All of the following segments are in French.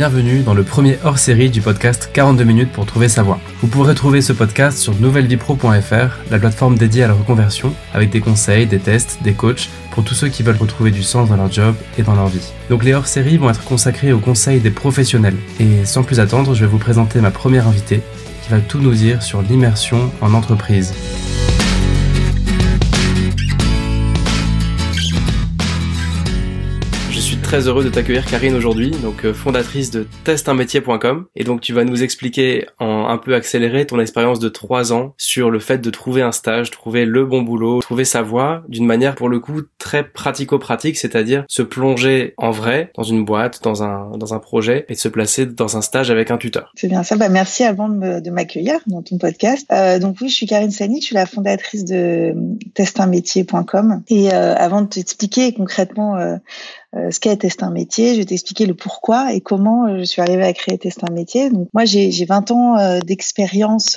bienvenue dans le premier hors-série du podcast 42 minutes pour trouver sa voie. Vous pourrez trouver ce podcast sur nouvellevipro.fr, la plateforme dédiée à la reconversion, avec des conseils, des tests, des coachs pour tous ceux qui veulent retrouver du sens dans leur job et dans leur vie. Donc les hors-séries vont être consacrés aux conseils des professionnels. Et sans plus attendre, je vais vous présenter ma première invitée qui va tout nous dire sur l'immersion en entreprise. Très heureux de t'accueillir Karine aujourd'hui, donc euh, fondatrice de testunmétier.com. Et donc tu vas nous expliquer en un peu accéléré ton expérience de trois ans sur le fait de trouver un stage, trouver le bon boulot, trouver sa voie d'une manière pour le coup très pratico-pratique, c'est-à-dire se plonger en vrai dans une boîte, dans un, dans un projet et de se placer dans un stage avec un tuteur. C'est bien ça. Bah, merci avant de m'accueillir dans ton podcast. Euh, donc oui, je suis Karine Sani, je suis la fondatrice de testunmétier.com. Et euh, avant de t'expliquer concrètement euh, euh, ce qu'est Test un métier, je vais t'expliquer le pourquoi et comment euh, je suis arrivée à créer Test un métier. Donc moi j'ai 20 ans euh, d'expérience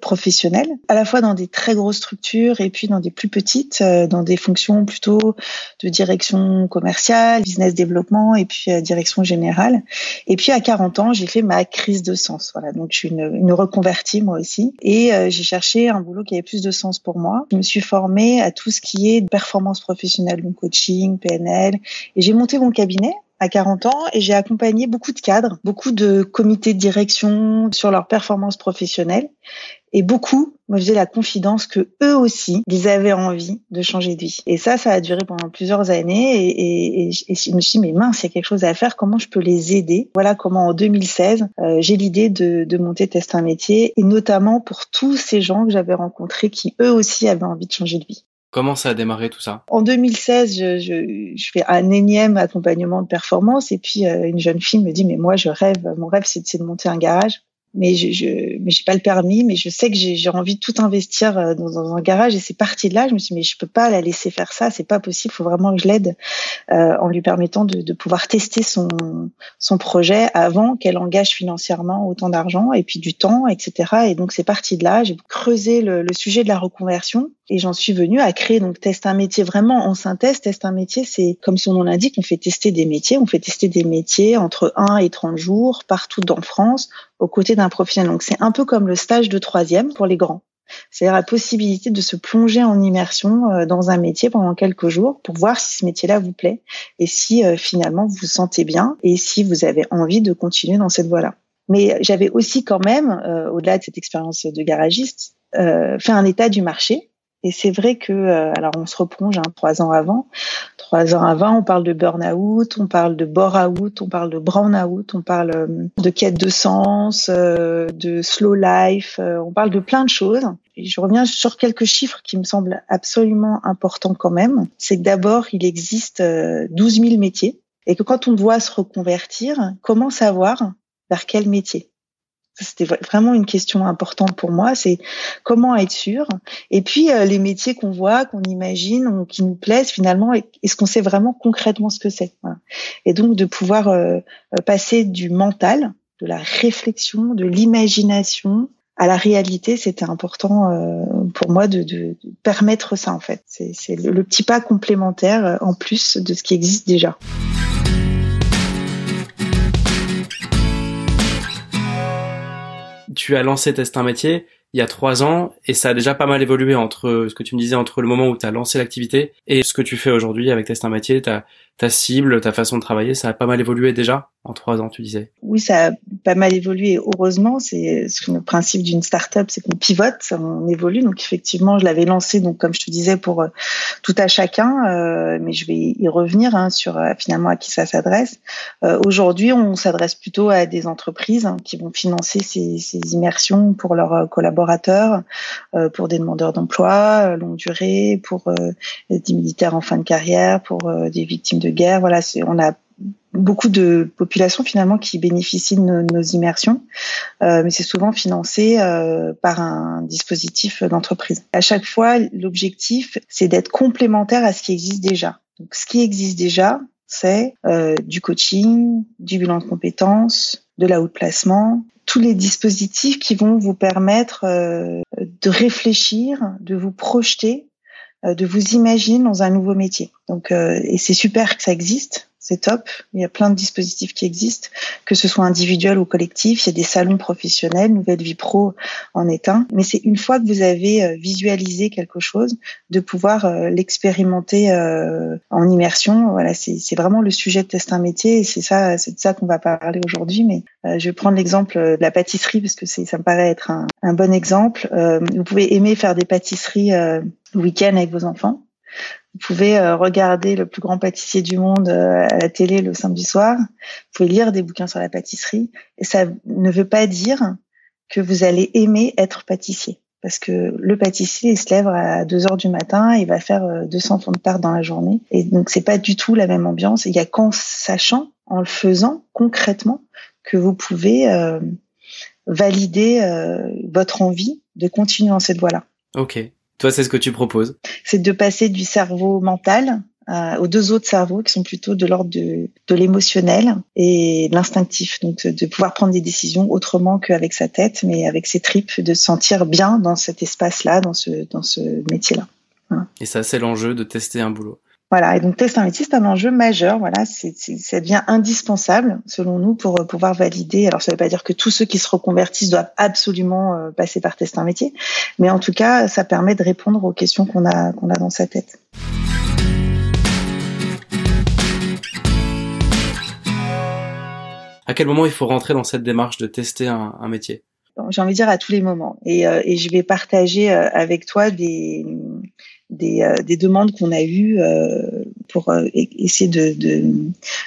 professionnelle, à la fois dans des très grosses structures et puis dans des plus petites, dans des fonctions plutôt de direction commerciale, business développement et puis direction générale. Et puis à 40 ans, j'ai fait ma crise de sens. Voilà, donc je suis une, une reconvertie moi aussi et j'ai cherché un boulot qui avait plus de sens pour moi. Je me suis formée à tout ce qui est performance professionnelle, donc coaching, PNL et j'ai monté mon cabinet à 40 ans et j'ai accompagné beaucoup de cadres, beaucoup de comités de direction sur leur performance professionnelle et beaucoup me faisaient la confidence que eux aussi, ils avaient envie de changer de vie. Et ça, ça a duré pendant plusieurs années et, je me suis dit, mais mince, il y a quelque chose à faire, comment je peux les aider? Voilà comment en 2016, euh, j'ai l'idée de, de monter Test un métier et notamment pour tous ces gens que j'avais rencontrés qui eux aussi avaient envie de changer de vie. Comment ça a démarré tout ça? En 2016, je, je, je, fais un énième accompagnement de performance et puis euh, une jeune fille me dit mais moi je rêve, mon rêve c'est de monter un garage. Mais je, je mais j'ai pas le permis mais je sais que j'ai envie de tout investir euh, dans, dans un garage et c'est parti de là. Je me suis dit mais je peux pas la laisser faire ça c'est pas possible faut vraiment que je l'aide euh, en lui permettant de, de, pouvoir tester son son projet avant qu'elle engage financièrement autant d'argent et puis du temps etc et donc c'est parti de là. J'ai creusé le, le, sujet de la reconversion et j'en suis venue à créer donc test un métier vraiment en synthèse test un métier c'est comme son nom l'indique on fait tester des métiers on fait tester des métiers entre 1 et 30 jours partout dans France aux côtés d'un professionnel. Donc c'est un peu comme le stage de troisième pour les grands. C'est-à-dire la possibilité de se plonger en immersion euh, dans un métier pendant quelques jours pour voir si ce métier-là vous plaît et si euh, finalement vous vous sentez bien et si vous avez envie de continuer dans cette voie-là. Mais j'avais aussi quand même, euh, au-delà de cette expérience de garagiste, fait un état du marché et c'est vrai que, euh, alors on se replonge hein, trois ans avant. Trois ans avant, on parle de burn-out, on parle de bore-out, on parle de brown-out, on parle euh, de quête de sens, euh, de slow life, on parle de plein de choses. Et je reviens sur quelques chiffres qui me semblent absolument importants quand même. C'est que d'abord, il existe 12 000 métiers et que quand on doit se reconvertir, comment savoir vers quel métier? C'était vraiment une question importante pour moi, c'est comment être sûr. Et puis euh, les métiers qu'on voit, qu'on imagine, qui nous plaisent finalement, est-ce qu'on sait vraiment concrètement ce que c'est Et donc de pouvoir euh, euh, passer du mental, de la réflexion, de l'imagination à la réalité, c'était important pour moi de, de, permettre ça en fait. C'est le petit pas complémentaire en plus de ce qui existe déjà. Tu as lancé Test un métier il y a trois ans et ça a déjà pas mal évolué entre ce que tu me disais entre le moment où tu as lancé l'activité et ce que tu fais aujourd'hui avec Test un métier, ta cible, ta façon de travailler, ça a pas mal évolué déjà en trois ans, tu disais. Oui, ça a pas mal évolué. Heureusement, c'est le principe d'une start-up, c'est qu'on pivote, on évolue. Donc effectivement, je l'avais lancé, donc comme je te disais, pour euh, tout à chacun, euh, mais je vais y revenir hein, sur euh, finalement à qui ça s'adresse. Aujourd'hui, on s'adresse plutôt à des entreprises hein, qui vont financer ces, ces, immersions pour leurs collaborateurs, pour des demandeurs d'emploi longue durée, pour des militaires en fin de carrière, pour des victimes de guerre. Voilà, on a beaucoup de populations finalement qui bénéficient de nos, immersions, euh, mais c'est souvent financé euh, par un dispositif d'entreprise. À chaque fois, l'objectif, c'est d'être complémentaire à ce qui existe déjà. Donc, ce qui existe déjà, c'est euh, du coaching, du bilan de compétences, de la haute placement, tous les dispositifs qui vont vous permettre de réfléchir, de vous projeter, de vous imaginer dans un nouveau métier. Donc, et c'est super que ça existe c'est top. Il y a plein de dispositifs qui existent, que ce soit individuel ou collectif. Il y a des salons professionnels, Nouvelle Vie Pro en est un. Mais c'est une fois que vous avez euh, visualisé quelque chose, de pouvoir euh, l'expérimenter euh, en immersion. Voilà, c'est vraiment le sujet de test un métier c'est ça, c'est de ça qu'on va parler aujourd'hui. Mais je vais prendre l'exemple de la pâtisserie parce que ça me paraît être un, un bon exemple. vous pouvez aimer faire des pâtisseries le week-end avec vos enfants vous pouvez euh, regarder le plus grand pâtissier du monde euh, à la télé le samedi soir. Vous pouvez lire des bouquins sur la pâtisserie. Et ça ne veut pas dire que vous allez aimer être pâtissier. Parce que le pâtissier, il se lève à 2 heures du matin, il va faire 200 euh, fonds de tarte dans la journée. Et donc, c'est pas du tout la même ambiance. Il y a qu'en sachant, en le faisant concrètement, que vous pouvez valider votre envie de continuer dans cette voie-là. Ok. Toi, c'est ce que tu proposes C'est de passer du cerveau mental euh, aux deux autres cerveaux qui sont plutôt de l'ordre de, de l'émotionnel et de l'instinctif. Donc, de pouvoir prendre des décisions autrement qu'avec sa tête, mais avec ses tripes, de se sentir bien dans cet espace-là, dans ce, dans ce métier-là. Et ça, c'est l'enjeu de tester un boulot. Voilà, et donc test un métier, c'est un enjeu majeur. Voilà, c'est, ça devient indispensable selon nous pour euh, pouvoir valider. Alors, ça ne veut pas dire que tous ceux qui se reconvertissent doivent absolument euh, passer par test un métier, mais en tout cas, ça permet de répondre aux questions qu'on a qu'on a dans sa tête. À quel moment il faut rentrer dans cette démarche de tester un, un métier? J'ai envie de dire à tous les moments. Et, euh, et je vais partager avec toi des des, euh, des demandes qu'on a eues euh, pour euh, essayer de, de,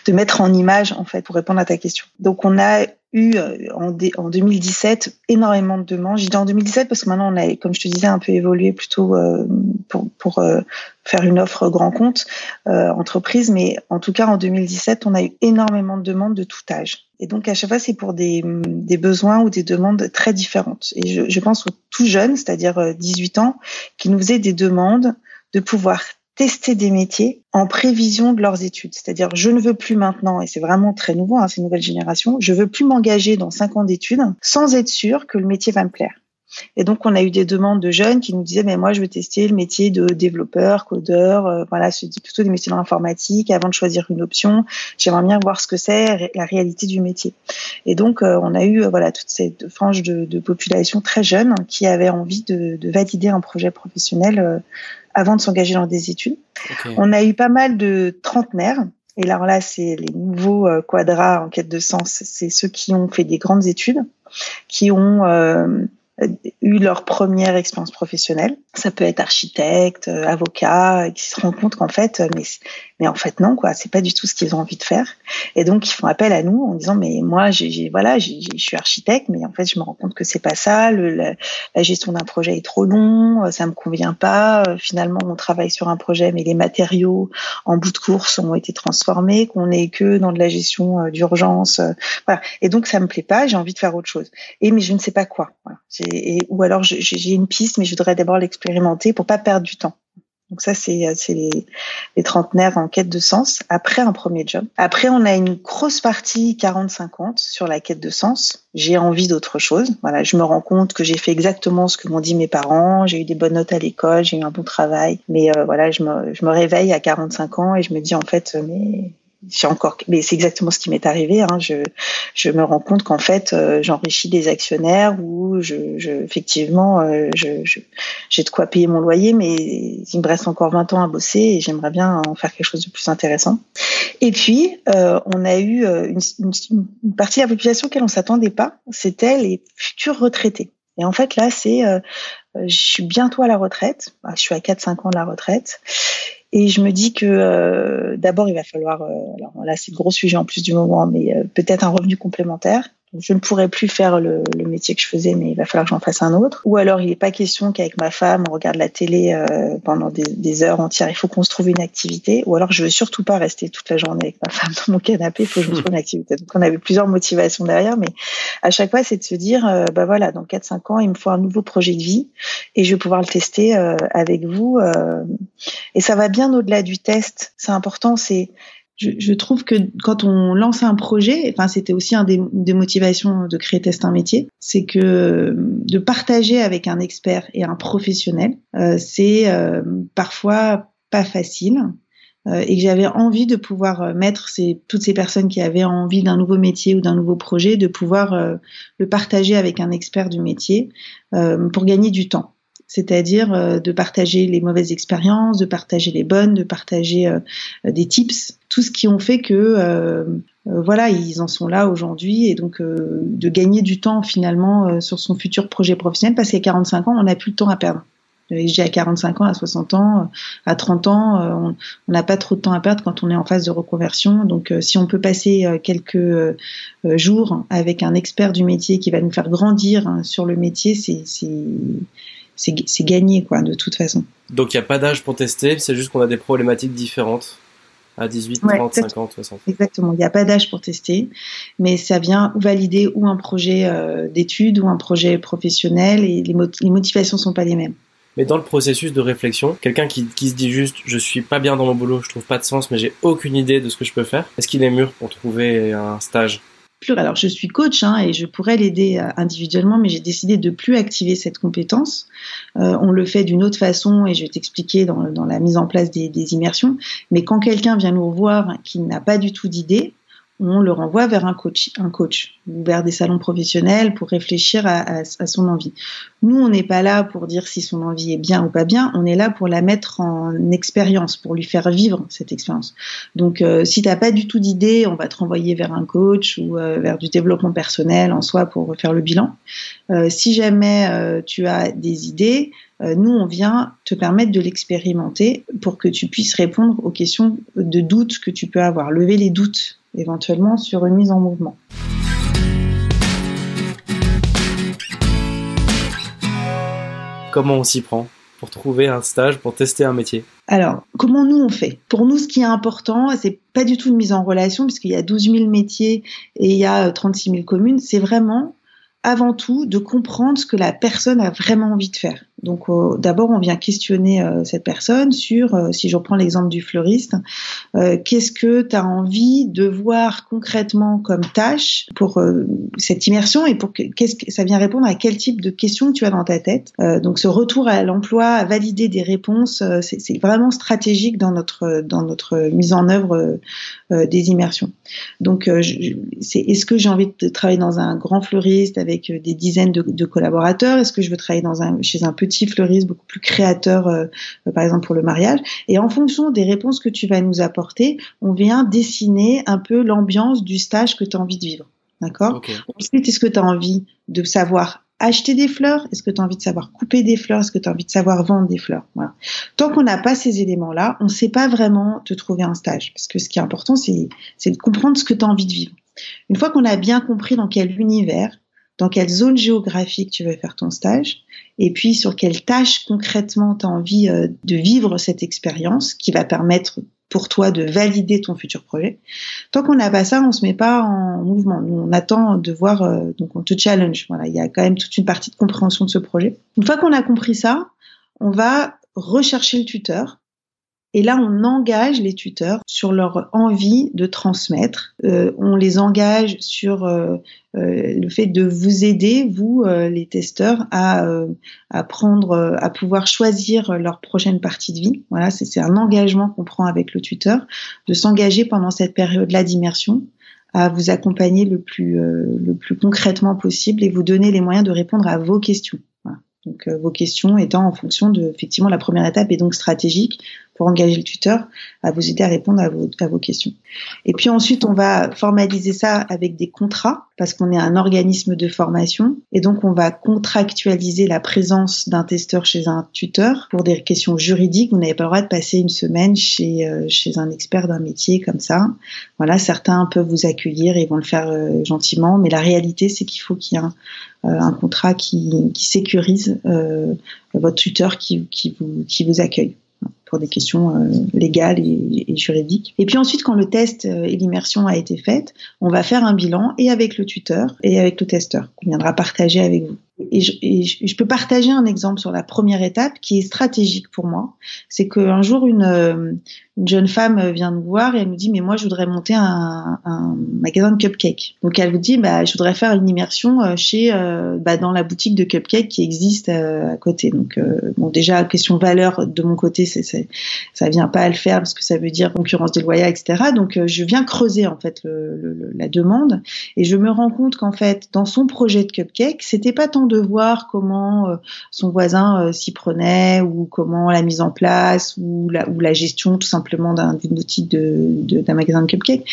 de, mettre en image, en fait, pour répondre à ta question. Donc, on a eu en, en 2017 énormément de demandes. J'ai dit en 2017 parce que maintenant, on a, comme je te disais, un peu évolué plutôt pour, pour faire une offre grand compte entreprise. Mais en tout cas, en 2017, on a eu énormément de demandes de tout âge. Et donc, à chaque fois, c'est pour des, des besoins ou des demandes très différentes. Et je, je pense aux tout jeunes, c'est-à-dire 18 ans, qui nous faisaient des demandes de pouvoir tester des métiers en prévision de leurs études. C'est-à-dire, je ne veux plus maintenant, et c'est vraiment très nouveau, hein, ces nouvelles générations, je veux plus m'engager dans cinq ans d'études sans être sûr que le métier va me plaire. Et donc, on a eu des demandes de jeunes qui nous disaient, mais moi, je veux tester le métier de développeur, codeur, euh, voilà, c'est plutôt des métiers dans l'informatique. Avant de choisir une option, j'aimerais bien voir ce que c'est la réalité du métier. Et donc, euh, on a eu, euh, voilà, toute cette frange de, de, population très jeune qui avait envie de, de valider un projet professionnel avant de s'engager dans des études. On a eu pas mal de trentenaires. Et alors là, c'est les nouveaux quadras en quête de sens. C'est ceux qui ont fait des grandes études, qui ont eu leur première expérience professionnelle. Ça peut être architecte, euh, avocat, qui se rendent compte qu'en fait, euh, mais, mais en fait non, quoi, c'est pas du tout ce qu'ils ont envie de faire. Et donc ils font appel à nous en disant mais moi j'ai voilà, je suis architecte, mais en fait je me rends compte que c'est pas ça. Le, la, gestion d'un projet est trop long, euh, ça me convient pas. Finalement on travaille sur un projet, mais les matériaux en bout de course ont été transformés, qu'on est que dans de la gestion d'urgence. Voilà. Et donc ça me plaît pas, j'ai envie de faire autre chose. Et mais je ne sais pas quoi. Voilà ou alors j'ai une piste, mais je voudrais d'abord l'expérimenter pour pas perdre du temps. Donc ça, c'est les, les trentenaires en quête de sens après un premier job. Après, on a une grosse partie 40-50 sur la quête de sens. J'ai envie d'autre chose. Voilà, je me rends compte que j'ai fait exactement ce que m'ont dit mes parents. J'ai eu des bonnes notes à l'école, j'ai eu un bon travail. Mais euh, voilà, je me, je me réveille à 45 ans et je me dis en fait, mais j'ai encore, mais c'est exactement ce qui m'est arrivé. Hein. Je, je me rends compte qu'en fait, euh, j'enrichis des actionnaires ou je, je effectivement, euh, je, j'ai de quoi payer mon loyer, mais il me reste encore 20 ans à bosser et j'aimerais bien en faire quelque chose de plus intéressant. Et puis, euh, on a eu une, une, une, partie de la population auquel on s'attendait pas, c'était les futurs retraités. Et en fait, là, c'est, je suis bientôt à la retraite. Je suis à 4-5 ans de la retraite. Et je me dis que euh, d'abord, il va falloir, euh, alors là c'est le gros sujet en plus du moment, mais euh, peut-être un revenu complémentaire je ne pourrais plus faire le, le, métier que je faisais, mais il va falloir que j'en fasse un autre. Ou alors, il n'est pas question qu'avec ma femme, on regarde la télé euh, pendant des, des, heures entières. Il faut qu'on se trouve une activité. Ou alors, je veux surtout pas rester toute la journée avec ma femme dans mon canapé. Il faut que je me trouve une activité. Donc, on avait plusieurs motivations derrière, mais à chaque fois, c'est de se dire, euh, bah voilà, dans 4-5 ans, il me faut un nouveau projet de vie et je vais pouvoir le tester euh, avec vous. Euh. et ça va bien au-delà du test. C'est important, c'est je, je, trouve que quand on lance un projet, enfin c'était aussi un des, des, motivations de créer Test un métier, c'est que de partager avec un expert et un professionnel, euh, c'est euh, parfois pas facile. et que j'avais envie de pouvoir mettre ces, toutes ces personnes qui avaient envie d'un nouveau métier ou d'un nouveau projet, de pouvoir le partager avec un expert du métier pour gagner du temps c'est-à-dire de partager les mauvaises expériences, de partager les bonnes, de partager des tips, tout ce qui ont fait que voilà, ils en sont là aujourd'hui et donc de gagner du temps finalement sur son futur projet professionnel parce qu'à 45 ans, on n'a plus le temps à perdre. J'ai à 45 ans, à 60 ans, à 30 ans, euh, on n'a pas trop de temps à perdre quand on est en phase de reconversion. Donc, euh, si on peut passer euh, quelques jours avec un expert du métier qui va nous faire grandir hein, sur le métier, c'est gagné, quoi, de toute façon. Donc, il n'y a pas d'âge pour tester, c'est juste qu'on a des problématiques différentes à 18, 30, 50, 60. Exactement, il n'y a pas d'âge pour tester, mais ça vient valider ou un projet d'études ou un projet professionnel et les, les motivations sont pas les mêmes. Mais dans le processus de réflexion, quelqu'un qui, qui, se dit juste je suis pas bien dans mon boulot, je trouve pas de sens, mais j'ai aucune idée de ce que je peux faire, est-ce qu'il est mûr pour trouver un stage? Alors, je suis coach hein, et je pourrais l'aider euh, individuellement, mais j'ai décidé de plus activer cette compétence. Euh, on le fait d'une autre façon et je vais t'expliquer dans, la mise en place des, des immersions. Mais quand quelqu'un vient nous revoir qui n'a pas du tout d'idée, on le renvoie vers un coach, un coach ou vers des salons professionnels pour réfléchir à, son envie. Nous, on n'est pas là pour dire si son envie est bien ou pas bien, on est là pour la mettre en expérience, pour lui faire vivre cette expérience. Donc, euh, si tu n'as pas du tout d'idée, on va te renvoyer vers un coach ou euh, vers du développement personnel en soi pour faire le bilan. Euh, si jamais tu as des idées, nous, on vient te permettre de l'expérimenter pour que tu puisses répondre aux questions de doutes que tu peux avoir, lever les doutes éventuellement sur une mise en mouvement. Comment on s'y prend pour trouver un stage, pour tester un métier? Alors, comment nous on fait? Pour nous, ce qui est important, c'est pas du tout une mise en relation, puisqu'il y a 12 000 métiers et il y a 36 000 communes. C'est vraiment avant tout de comprendre ce que la personne a vraiment envie de faire. Donc euh, d'abord, on vient questionner euh, cette personne sur, euh, si je reprends l'exemple du fleuriste, qu'est-ce que tu as envie de voir concrètement comme tâche pour cette immersion et pour que, qu'est-ce que ça vient répondre à quel type de questions tu as dans ta tête? donc ce retour à l'emploi, à valider des réponses, c'est, vraiment stratégique dans notre dans notre mise en œuvre des immersions. Donc c'est est-ce que j'ai envie de travailler dans un grand fleuriste avec des dizaines de, collaborateurs? Est-ce que je veux travailler dans un chez un petit fleuriste, beaucoup plus créateur, euh, par exemple pour le mariage. Et en fonction des réponses que tu vas nous apporter, on vient dessiner un peu l'ambiance du stage que tu as envie de vivre. D'accord? Ensuite, est-ce que tu as envie de savoir acheter des fleurs? Est-ce que tu as envie de savoir couper des fleurs? Est-ce que tu as envie de savoir vendre des fleurs? Voilà. Tant qu'on n'a pas ces éléments-là, on ne sait pas vraiment te trouver un stage. Parce que ce qui est important, c'est de comprendre ce que tu as envie de vivre. Une fois qu'on a bien compris dans quel univers, dans quelle zone géographique tu veux faire ton stage, et puis sur quelle tâche concrètement tu as envie euh, de vivre cette expérience qui va permettre pour toi de valider ton futur projet. Tant qu'on n'a pas ça, on se met pas en mouvement. on attend de voir, euh, donc on te challenge. Voilà, il y a quand même toute une partie de compréhension de ce projet. Une fois qu'on a compris ça, on va rechercher le tuteur et là, on engage les tuteurs sur leur envie de transmettre. Euh, on les engage sur euh, euh, le fait de vous aider, vous, les testeurs, à, à prendre, à pouvoir choisir leur prochaine partie de vie. Voilà, c'est un engagement qu'on prend avec le tuteur, de s'engager pendant cette période-là d'immersion à vous accompagner le plus, le plus concrètement possible et vous donner les moyens de répondre à vos questions. Donc vos questions étant en fonction de effectivement la première étape est donc stratégique pour engager le tuteur à vous aider à répondre à vos, à vos questions. Et puis ensuite, on va formaliser ça avec des contrats parce qu'on est un organisme de formation et donc on va contractualiser la présence d'un testeur chez un tuteur pour des questions juridiques. Vous n'avez pas le droit de passer une semaine chez, euh, chez un expert d'un métier comme ça. Voilà, certains peuvent vous accueillir et vont le faire euh, gentiment, mais la réalité, c'est qu'il faut qu'il y ait un, euh, un contrat qui, qui sécurise votre tuteur qui, qui, vous, qui vous accueille pour des questions euh, légales et, juridiques. Et puis ensuite, quand le test euh, et l'immersion a été faite, on va faire un bilan et avec le tuteur et avec le testeur qu'on viendra partager avec vous. Et, je, et, je, peux partager un exemple sur la première étape qui est stratégique pour moi. C'est qu'un jour, une, une jeune femme vient nous voir et elle nous dit mais moi je voudrais monter un, un magasin de cupcakes. Donc elle vous dit bah je voudrais faire une immersion euh, chez euh, bah, dans la boutique de cupcakes qui existe euh, à côté. Donc bon déjà question valeur de mon côté c'est, c'est ça vient pas à le faire parce que ça veut dire concurrence déloyale etc. Donc je viens creuser en fait le, le, la demande et je me rends compte qu'en fait dans son projet de cupcake c'était pas tant de voir comment son voisin s'y prenait ou comment la mise en place ou la, gestion tout simplement boutique de, d'un magasin de cupcakes.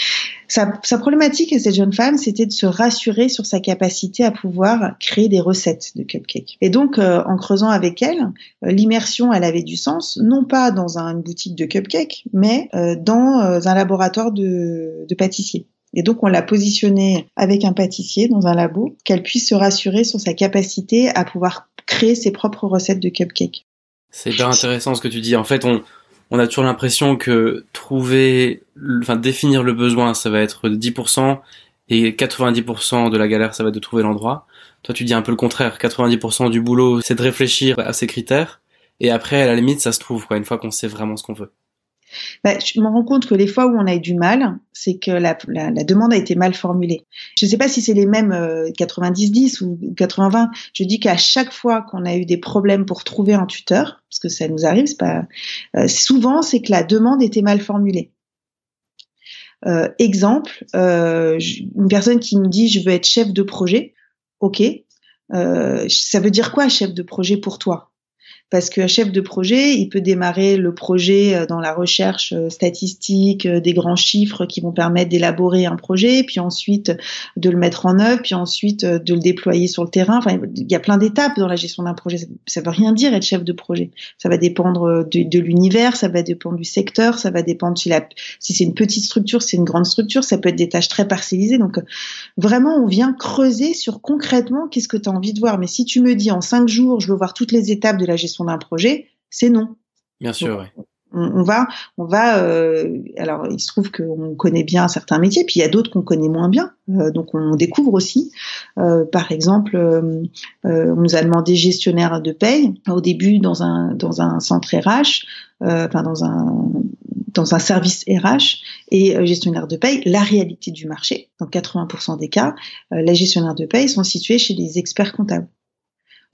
Sa, problématique à cette jeune femme, c'était de se rassurer sur sa capacité à pouvoir créer des recettes de cupcakes. Et donc, euh, en creusant avec elle, euh, l'immersion, elle avait du sens, non pas dans une boutique de cupcakes, mais euh, dans un laboratoire de, de pâtissier. Et donc, on l'a positionnée avec un pâtissier dans un labo, qu'elle puisse se rassurer sur sa capacité à pouvoir créer ses propres recettes de cupcakes. C'est bien intéressant ce que tu dis. En fait, on, on a toujours l'impression que trouver, enfin définir le besoin, ça va être 10% et 90% de la galère, ça va être de trouver l'endroit. Toi, tu dis un peu le contraire. 90% du boulot, c'est de réfléchir à ces critères. Et après, à la limite, ça se trouve, quoi, une fois qu'on sait vraiment ce qu'on veut. Bah, je me rends compte que les fois où on a eu du mal, c'est que la, la, la, demande a été mal formulée. Je ne sais pas si c'est les mêmes 90-10 euh, ou 80-20. Je dis qu'à chaque fois qu'on a eu des problèmes pour trouver un tuteur, parce que ça nous arrive, c'est pas euh, souvent, c'est que la demande était mal formulée. Euh, exemple, euh, une personne qui me dit je veux être chef de projet. Ok, euh, ça veut dire quoi chef de projet pour toi? Parce qu'un chef de projet, il peut démarrer le projet euh, dans la recherche euh, statistique, euh, des grands chiffres qui vont permettre d'élaborer un projet, puis ensuite de le mettre en œuvre, puis ensuite de le déployer sur le terrain. Enfin, il y a plein d'étapes dans la gestion d'un projet. Ça ne veut rien dire être chef de projet. Ça va dépendre de, l'univers, ça va dépendre du secteur, ça va dépendre si, si c'est une petite structure, si c'est une grande structure, ça peut être des tâches très parcellisées. Donc, vraiment, on vient creuser sur concrètement qu'est-ce que tu as envie de voir. Mais si tu me dis en cinq jours, je veux voir toutes les étapes de la gestion d'un projet, c'est non. Bien sûr, oui. On, va, on va. Euh, alors, il se trouve qu'on connaît bien certains métiers, puis il y a d'autres qu'on connaît moins bien. Euh, donc, on découvre aussi. Euh, par exemple, on nous a demandé gestionnaire de paye au début dans un dans un centre RH, enfin dans un dans un service RH et gestionnaire de paye, la réalité du marché, dans 80% des cas, les gestionnaires de paye sont situés chez les experts comptables.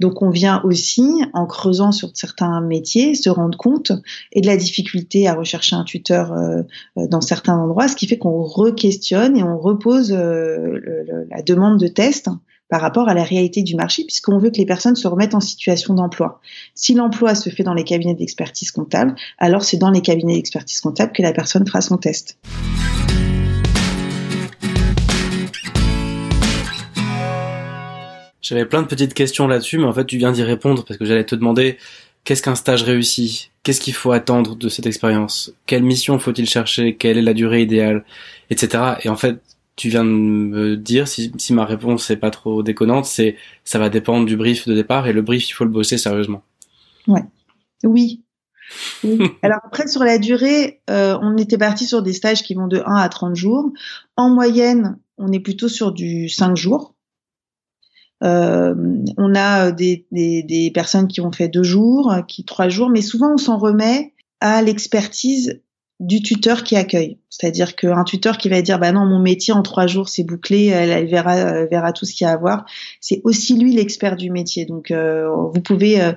Donc on vient aussi, en creusant sur certains métiers, se rendre compte et de la difficulté à rechercher un tuteur euh, euh, dans certains endroits, ce qui fait qu'on re-questionne et on repose euh, la demande de test par rapport à la réalité du marché, puisqu'on veut que les personnes se remettent en situation d'emploi. Si l'emploi se fait dans les cabinets d'expertise comptable, alors c'est dans les cabinets d'expertise comptable que la personne fera son test. J'avais plein de petites questions là-dessus, mais en fait, tu viens d'y répondre parce que j'allais te demander qu'est-ce qu'un stage réussi? Qu'est-ce qu'il faut attendre de cette expérience? Quelle mission faut-il chercher? Quelle est la durée idéale? Etc. Et en fait, tu viens de me dire, si, ma réponse n'est pas trop déconnante, c'est ça va dépendre du brief de départ et le brief, il faut le bosser sérieusement. Ouais. Oui. Alors après, sur la durée, euh, on était parti sur des stages qui vont de 1 à 30 jours. En moyenne, on est plutôt sur du 5 jours. Euh, on a des, des, des, personnes qui ont fait deux jours, qui trois jours, mais souvent on s'en remet à l'expertise du tuteur qui accueille. C'est-à-dire qu'un tuteur qui va dire bah non mon métier en trois jours c'est bouclé, elle, verra elle verra tout ce qu'il y a à voir. C'est aussi lui l'expert du métier. Donc euh, vous pouvez, euh,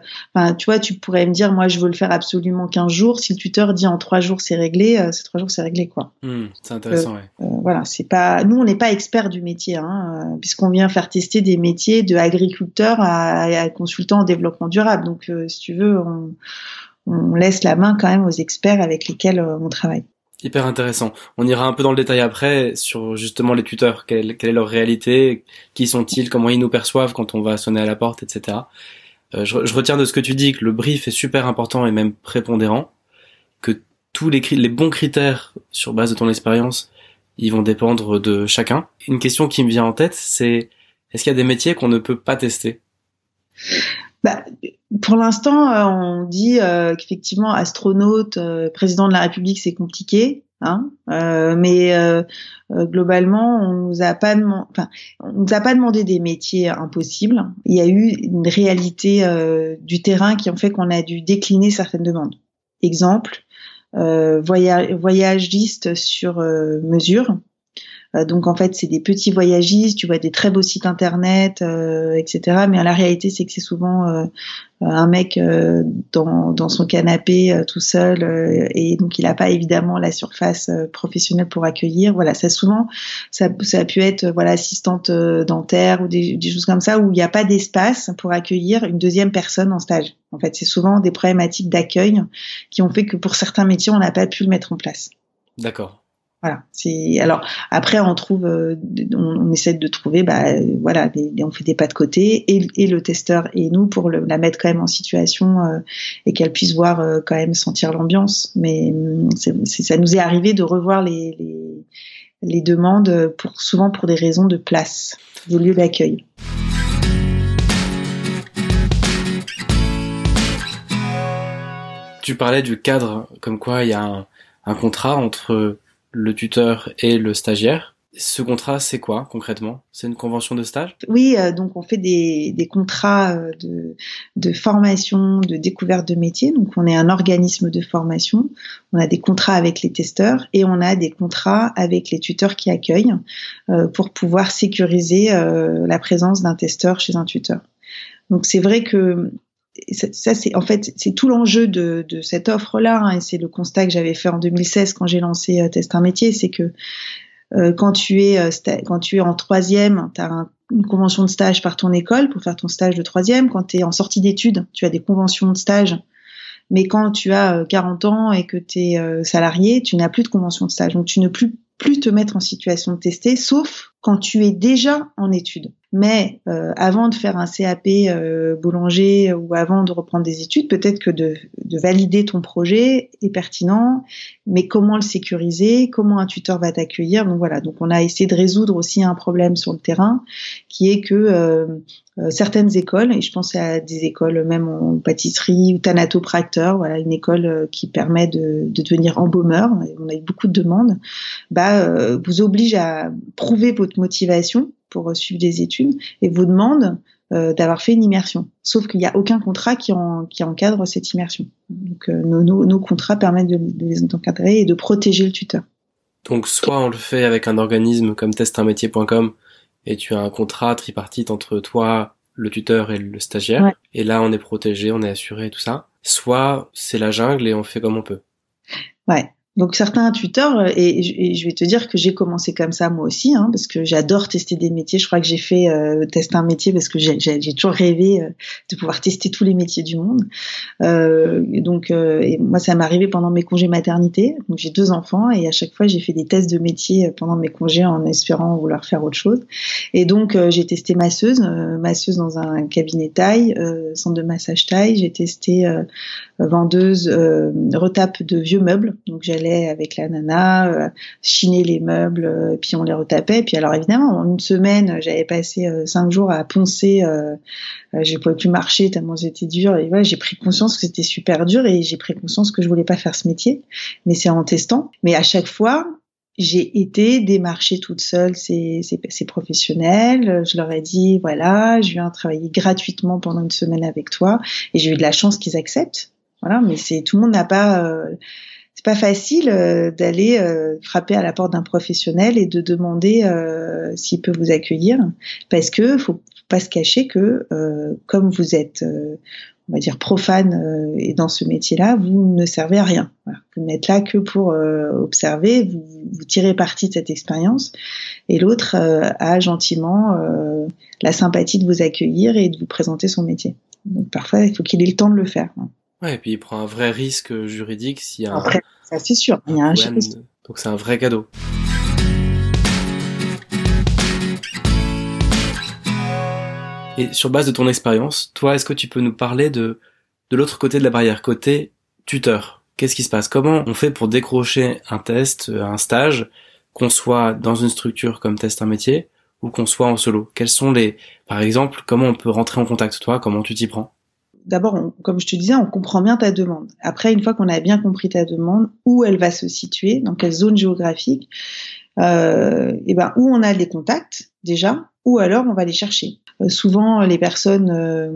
tu vois tu pourrais me dire moi je veux le faire absolument 15 jours. Si le tuteur dit en trois jours c'est réglé, euh, c'est trois jours c'est réglé quoi. Hmm, c'est intéressant. Ouais. voilà c'est pas nous on n'est pas expert du métier hein, puisqu'on vient faire tester des métiers de agriculteur à, à consultant en développement durable. Donc si tu veux on on laisse la main quand même aux experts avec lesquels euh, on travaille. Hyper intéressant. On ira un peu dans le détail après sur justement les tuteurs, quelle, est leur réalité, qui sont-ils, comment ils nous perçoivent quand on va sonner à la porte, etc. Euh, je, retiens de ce que tu dis que le brief est super important et même prépondérant, que tous les, les bons critères sur base de ton expérience, ils vont dépendre de chacun. Une question qui me vient en tête, c'est est-ce qu'il y a des métiers qu'on ne peut pas tester? Bah, pour l'instant, euh, on dit euh, qu'effectivement, astronaute, euh, président de la République, c'est compliqué. Hein euh, mais euh, euh, globalement, on nous a pas enfin, on nous a pas demandé des métiers impossibles. Il y a eu une réalité du terrain qui ont fait qu'on a dû décliner certaines demandes. Exemple, voyagiste sur mesure. Euh, donc en fait, c'est des petits voyagistes, tu vois des très beaux sites internet, euh, etc. Mais la réalité, c'est que c'est souvent euh, un mec dans, dans son canapé tout seul et donc il n'a pas évidemment la surface professionnelle pour accueillir. Voilà, ça souvent, ça, ça a pu être voilà assistante dentaire ou des, des choses comme ça où il n'y a pas d'espace pour accueillir une deuxième personne en stage. En fait, c'est souvent des problématiques d'accueil qui ont fait que pour certains métiers, on n'a pas pu le mettre en place. D'accord. Voilà. C'est alors après on trouve, euh, on, essaie de trouver, bah voilà, on fait des pas de côté et, le testeur et nous pour la mettre quand même en situation euh, et qu'elle puisse voir euh, quand même sentir l'ambiance. Mais hum, ça nous est arrivé de revoir les, les, demandes pour souvent pour des raisons de place, de lieu d'accueil. Tu parlais du cadre, comme quoi il y a un contrat entre le tuteur et le stagiaire. Ce contrat, c'est quoi concrètement? C'est une convention de stage? Oui, euh, donc on fait des, des contrats euh, de, de, formation, de découverte de métier. Donc on est un organisme de formation. On a des contrats avec les testeurs et on a des contrats avec les tuteurs qui accueillent euh, pour pouvoir sécuriser la présence d'un testeur chez un tuteur. Donc c'est vrai que ça, c'est en fait c'est tout l'enjeu de, de, cette offre là hein, et c'est le constat que j'avais fait en 2016 quand j'ai lancé euh, Test un métier c'est que euh, quand tu es euh, quand tu es en troisième tu as une convention de stage par ton école pour faire ton stage de troisième. Quand tu es en sortie d'études tu as des conventions de stage. Mais quand tu as 40 ans et que tu es salarié tu n'as plus de convention de stage. Donc tu ne peux plus te mettre en situation de tester sauf quand tu es déjà en études. Mais euh, avant de faire un CAP euh, boulanger ou avant de reprendre des études, peut-être que de, de, valider ton projet est pertinent, mais comment le sécuriser, comment un tuteur va t'accueillir? Donc voilà, donc on a essayé de résoudre aussi un problème sur le terrain, qui est que euh, euh certaines écoles, et je pense à des écoles même en pâtisserie ou tanatopracteur, voilà une école euh, qui permet de, de devenir embaumeur, on a eu beaucoup de demandes, bah vous oblige à prouver votre motivation pour suivre des études et vous demande euh, d'avoir fait une immersion. Sauf qu'il n'y a aucun contrat qui, qui encadre cette immersion. Donc euh, nos, nos, contrats permettent de, les encadrer et de protéger le tuteur. Donc soit on le fait avec un organisme comme testunmétier.com et tu as un contrat tripartite entre toi, le tuteur et le stagiaire. Et là on est protégé, on est assuré tout ça. Soit c'est la jungle et on fait comme on peut. Ouais. Donc certains tuteurs, euh, et, je vais te dire que j'ai commencé comme ça moi aussi, hein, parce que j'adore tester des métiers. Je crois que j'ai fait euh, tester un métier parce que j'ai toujours rêvé euh, de pouvoir tester tous les métiers du monde. Euh, donc euh, et moi, ça m'est arrivé pendant mes congés maternité. Donc j'ai deux enfants et à chaque fois j'ai fait des tests de métier pendant mes congés en espérant vouloir faire autre chose. Et donc j'ai testé masseuse, masseuse dans un cabinet taille, centre de massage taille. J'ai testé vendeuse retape de vieux meubles. Donc j'ai avec la nana, euh, chiner les meubles, euh, puis on les retapait. Puis alors évidemment, en une semaine, j'avais passé euh, cinq jours à poncer. j'ai pouvais plus marcher tellement c'était dur. Et voilà, j'ai pris conscience que c'était super dur et j'ai pris conscience que je voulais pas faire ce métier. Mais c'est en testant. Mais à chaque fois, j'ai été démarcher toute seule ces, ces, ces, professionnels. Je leur ai dit, voilà, je viens travailler gratuitement pendant une semaine avec toi. Et j'ai eu de la chance qu'ils acceptent. Voilà, mais c'est tout le monde n'a pas c'est pas facile euh, d'aller euh, frapper à la porte d'un professionnel et de demander euh, s'il peut vous accueillir, parce que faut pas se cacher que comme vous êtes, on va dire profane et dans ce métier-là, vous ne servez à rien. Vous n'êtes là que pour observer, vous, vous, tirez parti de cette expérience, et l'autre a gentiment la sympathie de vous accueillir et de vous présenter son métier. Donc parfois, il faut qu'il ait le temps de le faire. Ouais, et puis il prend un vrai risque juridique s'il y a Après, ça c'est sûr, il y a un Donc c'est un vrai cadeau. Et sur base de ton expérience, toi, est-ce que tu peux nous parler de, de l'autre côté de la barrière, côté tuteur? Qu'est-ce qui se passe? Comment on fait pour décrocher un test, un stage, qu'on soit dans une structure comme test un métier ou qu'on soit en solo? Quels sont les, par exemple, comment on peut rentrer en contact toi? Comment tu t'y prends? D'abord, comme je te disais, on comprend bien ta demande. Après, une fois qu'on a bien compris ta demande, où elle va se situer, dans quelle zone géographique, euh, et ben où on a les contacts déjà, ou alors on va les chercher. Euh, souvent, les personnes, euh,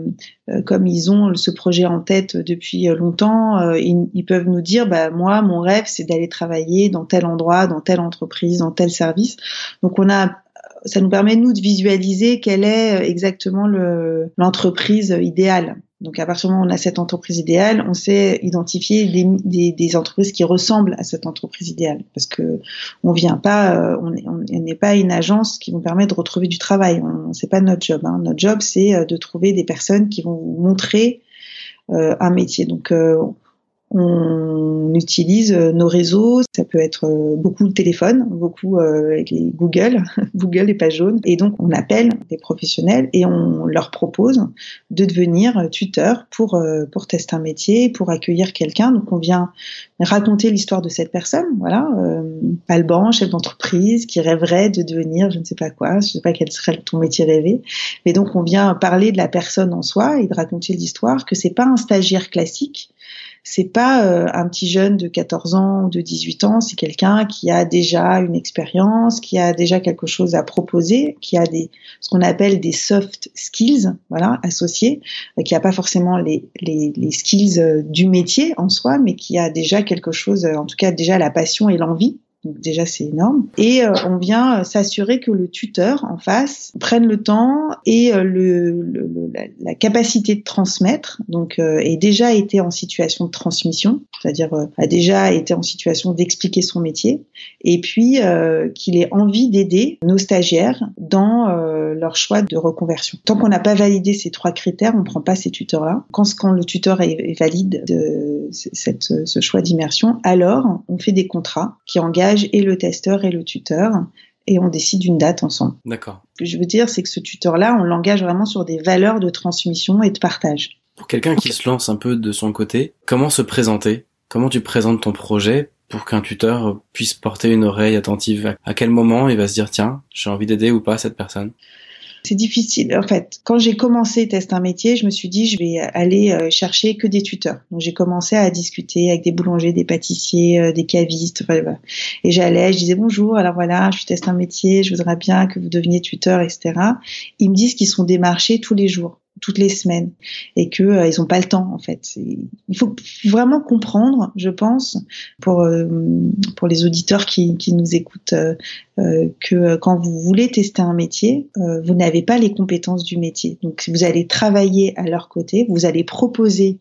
euh, comme ils ont ce projet en tête depuis longtemps, ils, ils, peuvent nous dire, bah moi, mon rêve, c'est d'aller travailler dans tel endroit, dans telle entreprise, dans tel service. Donc on a ça nous permet nous de visualiser quelle est exactement l'entreprise idéale. Donc à partir du moment où on a cette entreprise idéale, on sait identifier des, des, des, entreprises qui ressemblent à cette entreprise idéale, parce que on vient pas, euh, on n'est pas une agence qui nous permet de retrouver du travail. C'est pas notre job. Hein. Notre job, c'est euh, de trouver des personnes qui vont vous montrer euh, un métier. Donc euh, on utilise euh, nos réseaux, ça peut être euh, beaucoup le téléphone, beaucoup euh, Google, Google les pages jaunes, et donc on appelle des professionnels et on leur propose de devenir tuteur pour pour tester un métier, pour accueillir quelqu'un. Donc on vient raconter l'histoire de cette personne, voilà, euh, Alban, chef d'entreprise, qui rêverait de devenir je ne sais pas quoi, je ne sais pas quel serait ton métier rêvé, mais donc on vient parler de la personne en soi et de raconter l'histoire que c'est pas un stagiaire classique c'est pas euh, un petit jeune de 14 ans ou de 18 ans, c'est quelqu'un qui a déjà une expérience, qui a déjà quelque chose à proposer, qui a des ce qu'on appelle des soft skills, voilà, associés, euh, qui a pas forcément les, les, les skills euh, du métier en soi, mais qui a déjà quelque chose, en tout cas déjà la passion et l'envie donc déjà c'est énorme. Et euh, on vient euh, s'assurer que le tuteur en face prenne le temps et euh, le, la, capacité de transmettre. Donc ait déjà été en situation de transmission, c'est-à-dire a déjà été en situation d'expliquer son métier. Et puis qu'il ait envie d'aider nos stagiaires dans leur choix de reconversion. Tant qu'on n'a pas validé ces trois critères, on ne prend pas ces tuteurs-là. Quand, le tuteur est, valide de ce choix d'immersion, alors on fait des contrats qui engagent et le testeur et le tuteur et on décide d'une date ensemble. D'accord. Ce que je veux dire, c'est que ce tuteur-là, on l'engage vraiment sur des valeurs de transmission et de partage. Pour quelqu'un qui se lance un peu de son côté, comment se présenter? Comment tu présentes ton projet pour qu'un tuteur puisse porter une oreille attentive? À quel moment il va se dire tiens, j'ai envie d'aider ou pas cette personne? C'est difficile. En fait, quand j'ai commencé Test un métier, je me suis dit je vais aller euh, chercher que des tuteurs. Donc j'ai commencé à discuter avec des boulangers, des pâtissiers, euh, des cavistes. Et j'allais, je disais bonjour. Alors voilà, je suis Test un métier. Je voudrais bien que vous deveniez tuteur, etc. Ils me disent qu'ils sont démarchés tous les jours toutes les semaines et que euh, ils ont pas le temps en fait. Il faut vraiment comprendre, je pense, pour euh, pour les auditeurs qui, qui nous écoutent, euh, que quand vous voulez tester un métier, vous n'avez pas les compétences du métier. Donc vous allez travailler à leur côté, vous allez proposer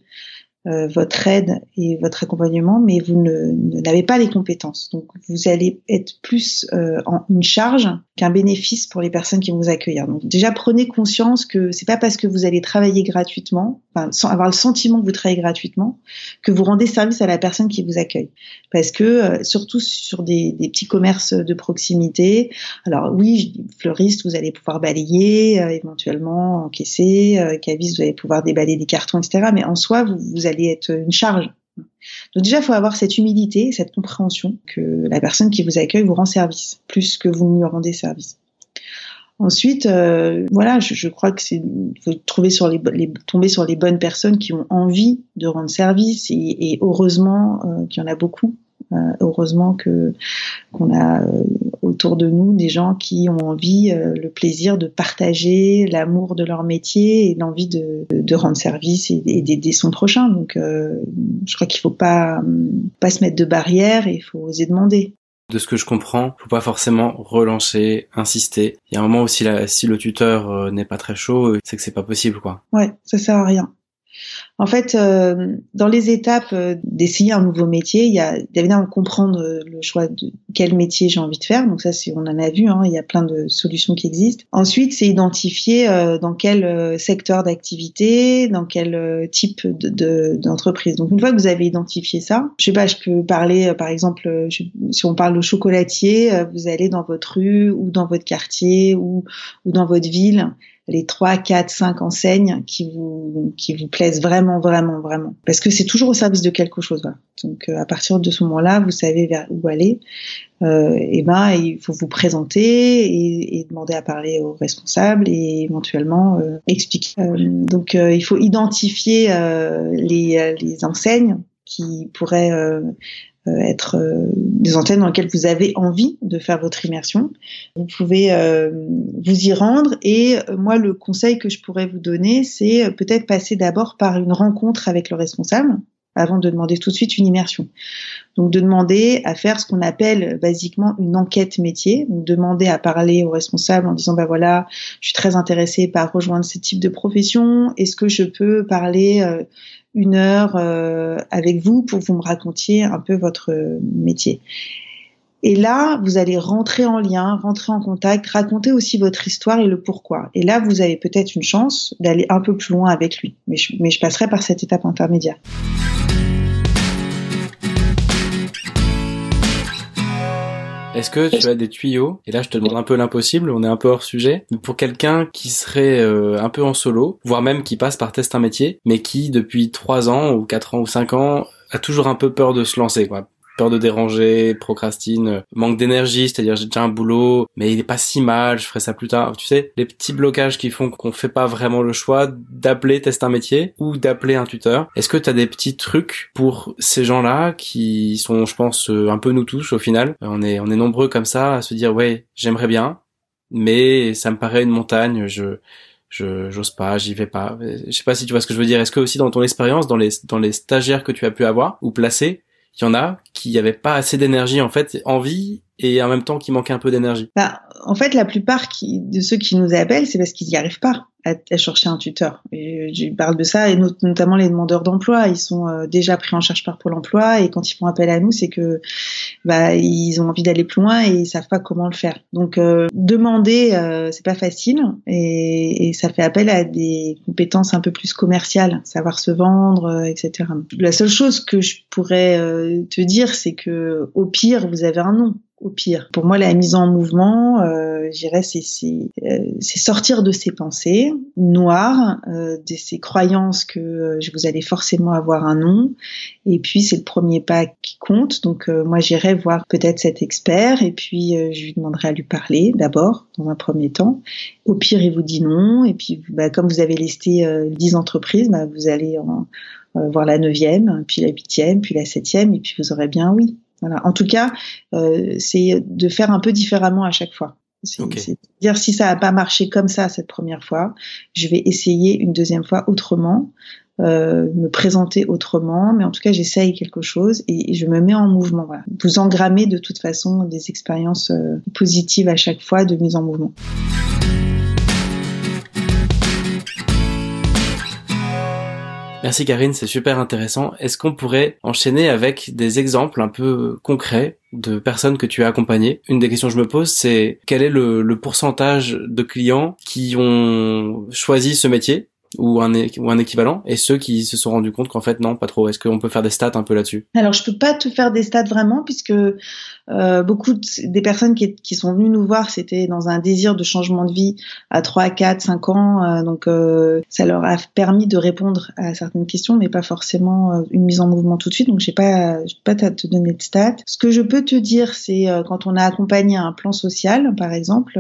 euh, votre aide et votre accompagnement, mais vous n'avez pas les compétences. Donc vous allez être plus euh, en une charge qu'un bénéfice pour les personnes qui vont vous accueillir. Donc déjà prenez conscience que c'est pas parce que vous allez travailler gratuitement, enfin, sans avoir le sentiment que vous travaillez gratuitement, que vous rendez service à la personne qui vous accueille. Parce que euh, surtout sur des, des, petits commerces de proximité, alors oui, fleuriste, vous allez pouvoir balayer, éventuellement encaisser, caviste, vous allez pouvoir déballer des cartons, etc. Mais en soi, vous, vous allez être une charge. Donc déjà, il faut avoir cette humilité, cette compréhension que la personne qui vous accueille vous rend service, plus que vous ne lui rendez service. Ensuite, euh, voilà, je, crois que c'est faut trouver sur les, tomber sur les bonnes personnes qui ont envie de rendre service et, heureusement euh, qu'il y en a beaucoup. Euh, heureusement que qu'on a autour de nous des gens qui ont envie, euh, le plaisir de partager l'amour de leur métier et l'envie de, de, rendre service et, d'aider son prochain. Donc, je crois qu'il faut pas pas se mettre de barrières et il faut oser demander. De ce que je comprends, faut pas forcément relancer, insister. Il y a un moment où si, si le tuteur n'est pas très chaud, c'est que c'est pas possible, quoi. Ouais, ça sert à rien. En fait, euh, dans les étapes euh, d'essayer un nouveau métier, il y a évidemment comprendre euh, le choix de quel métier j'ai envie de faire. Donc ça, on en a vu, hein, il y a plein de solutions qui existent. Ensuite, c'est identifier dans quel secteur d'activité, dans quel type d'entreprise. Donc une fois que vous avez identifié ça, je sais pas, je peux parler par exemple, si on parle de chocolatier, vous allez dans votre rue ou dans votre quartier ou, ou dans votre ville les 3, 4, 5 enseignes qui vous, qui vous plaisent vraiment, vraiment, vraiment. Parce que c'est toujours au service de quelque chose. Donc euh, à partir de ce moment-là, vous savez vers où aller. Euh, et ben, il faut vous présenter et, et, demander à parler aux responsables et éventuellement euh, expliquer. Euh, donc il faut identifier les, les enseignes qui pourraient euh, être euh, des antennes dans lesquelles vous avez envie de faire votre immersion. Vous pouvez euh, vous y rendre et moi le conseil que je pourrais vous donner c'est peut-être passer d'abord par une rencontre avec le responsable avant de demander tout de suite une immersion. Donc de demander à faire ce qu'on appelle basiquement une enquête métier, donc demander à parler au responsable en disant bah voilà, je suis très intéressé par rejoindre ce type de profession, est-ce que je peux parler une heure euh, avec vous pour que vous me racontiez un peu votre métier. Et là, vous allez rentrer en lien, rentrer en contact, raconter aussi votre histoire et le pourquoi. Et là, vous avez peut-être une chance d'aller un peu plus loin avec lui. Mais je, mais je passerai par cette étape intermédiaire. Est-ce que tu as des tuyaux? Et là, je te demande un peu l'impossible. On est un peu hors sujet. Pour quelqu'un qui serait euh, un peu en solo, voire même qui passe par test un métier, mais qui depuis 3 ans ou 4 ans ou 5 ans a toujours un peu peur de se lancer, quoi peur de déranger, procrastine, manque d'énergie, c'est-à-dire j'ai déjà un boulot, mais il est pas si mal, je ferai ça plus tard. Tu sais, les petits blocages qui font qu'on fait pas vraiment le choix d'appeler tester un métier ou d'appeler un tuteur. Est-ce que tu as des petits trucs pour ces gens-là qui sont, je pense, euh, un peu nous tous au final? On est, on est nombreux comme ça à se dire ouais, j'aimerais bien, mais ça me paraît une montagne. Je je j'ose pas, j'y vais pas. Je sais pas si tu vois ce que je veux dire. Est-ce que aussi dans ton expérience, dans les dans les stagiaires que tu as pu avoir ou placer, il y en a qui n'avaient pas assez d'énergie en fait, envie et en même temps qui manquaient un peu d'énergie. Bah, en fait, la plupart qui, de ceux qui nous appellent, c'est parce qu'ils n'y arrivent pas à, chercher un tuteur. Et je parle de ça, et notamment les demandeurs d'emploi, ils sont euh, déjà pris en charge par Pôle Emploi, et quand ils font appel à nous, c'est que bah, ils ont envie d'aller plus loin et ils savent pas comment le faire. Donc euh, demander, euh, c'est pas facile, et, et, ça fait appel à des compétences un peu plus commerciales, savoir se vendre, euh, etc. La seule chose que je pourrais te dire, c'est que au pire, vous avez un nom au pire. Pour moi, la mise en mouvement, euh, j'irais, c'est euh, sortir de ces pensées noires, euh, de ces croyances que euh, vous allez forcément avoir un nom. Et puis, c'est le premier pas qui compte. Donc, euh, moi, j'irais voir peut-être cet expert et puis je lui demanderai à lui parler d'abord, dans un premier temps. Au pire, il vous dit non. Et puis, bah, comme vous avez listé 10 entreprises, bah, vous allez en, voir la neuvième, puis la huitième, puis la septième, et puis vous aurez bien oui. En tout cas, euh, c'est de faire un peu différemment à chaque fois. C'est dire si ça n'a pas marché comme ça cette première fois, je vais essayer une deuxième fois autrement, euh, me présenter autrement, mais en tout cas j'essaye quelque chose et, je me mets en mouvement. Vous engrammez de toute façon des expériences euh, positives à chaque fois de mise en mouvement. Merci Karine, c'est super intéressant. Est-ce qu'on pourrait enchaîner avec des exemples un peu concrets de personnes que tu as accompagnées? Une des questions que je me pose, c'est quel est le, le pourcentage de clients qui ont choisi ce métier? Ou un, équivalent et ceux qui se sont rendus compte qu'en fait non pas trop. Est-ce qu'on peut faire des stats un peu là-dessus? Alors je peux pas te faire des stats vraiment puisque euh, beaucoup des personnes qui, sont venues nous voir c'était dans un désir de changement de vie à 3 4 5 ans. Euh, donc euh, ça leur a permis de répondre à certaines questions mais pas forcément euh, une mise en mouvement tout de suite. Donc j'ai pas peux pas te donner de stats. Ce que je peux te dire c'est euh, quand on a accompagné un plan social par exemple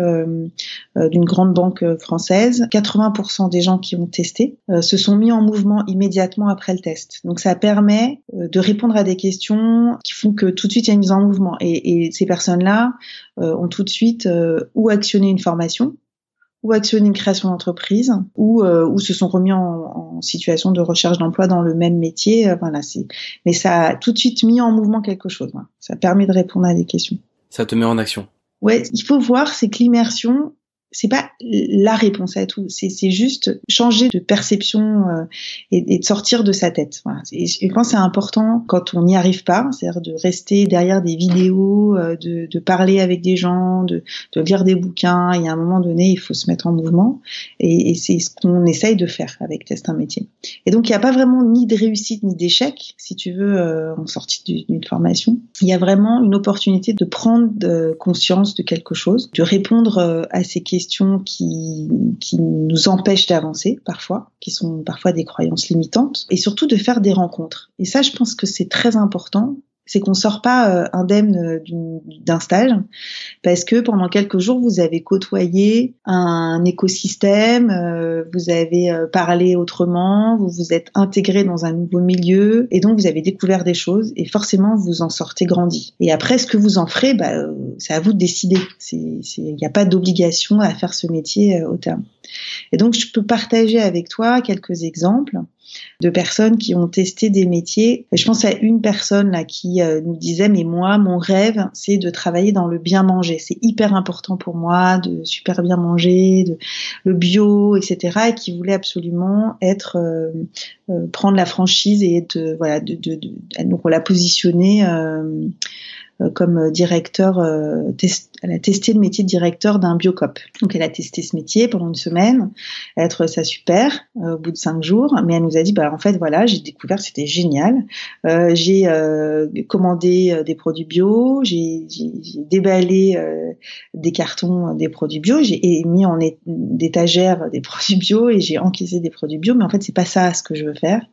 d'une grande banque française 80% des gens qui ont testé euh, se sont mis en mouvement immédiatement après le test. Donc ça permet euh, de répondre à des questions qui font que tout de suite il y a une mise en mouvement. Et, ces personnes-là euh, ont tout de suite ou actionné une formation, ou actionné une création d'entreprise, ou, ou se sont remis en, situation de recherche d'emploi dans le même métier. voilà, c'est. Mais ça a tout de suite mis en mouvement quelque chose. Ça permet de répondre à des questions. Ça te met en action. Ouais, il faut voir, c'est que l'immersion, c'est pas la réponse à tout, c'est juste changer de perception euh, et, de sortir de sa tête. Et je pense c'est important quand on n'y arrive pas, c'est-à-dire de rester derrière des vidéos, euh, de, parler avec des gens, de, lire des bouquins. Et à un moment donné, il faut se mettre en mouvement. Et, et c'est ce qu'on essaye de faire avec Test un métier. Et donc il n'y a pas vraiment ni de réussite ni d'échec, si tu veux, euh, en sortie d'une formation. Il y a vraiment une opportunité de prendre conscience de quelque chose, de répondre à ces questions qui nous empêchent d'avancer parfois, qui sont parfois des croyances limitantes, et surtout de faire des rencontres. Et ça, je pense que c'est très important c'est qu'on sort pas euh, indemne euh, d'un stage parce que pendant quelques jours vous avez côtoyé un écosystème, euh, vous avez parlé autrement, vous vous êtes intégré dans un nouveau milieu et donc vous avez découvert des choses et forcément vous en sortez grandi. Et après ce que vous en ferez, bah, c'est à vous de décider. Il n'y a pas d'obligation à faire ce métier au terme. Et donc je peux partager avec toi quelques exemples de personnes qui ont testé des métiers. Je pense à une personne là qui euh, nous disait mais moi mon rêve c'est de travailler dans le bien manger. C'est hyper important pour moi de super bien manger, de le bio, etc. Et qui voulait absolument être euh, euh, prendre la franchise et être voilà de, de, de, donc on l'a positionné comme directeur, euh, elle a testé le métier de directeur d'un biocop. Donc elle a testé ce métier pendant une semaine, elle a trouvé ça super euh, au bout de cinq jours, mais elle nous a dit bah en fait voilà j'ai découvert c'était génial, j'ai commandé des produits bio, j'ai déballé des cartons des produits bio, j'ai mis en étagère des produits bio et j'ai encaissé des produits bio, mais en fait c'est pas ça ce que je veux faire.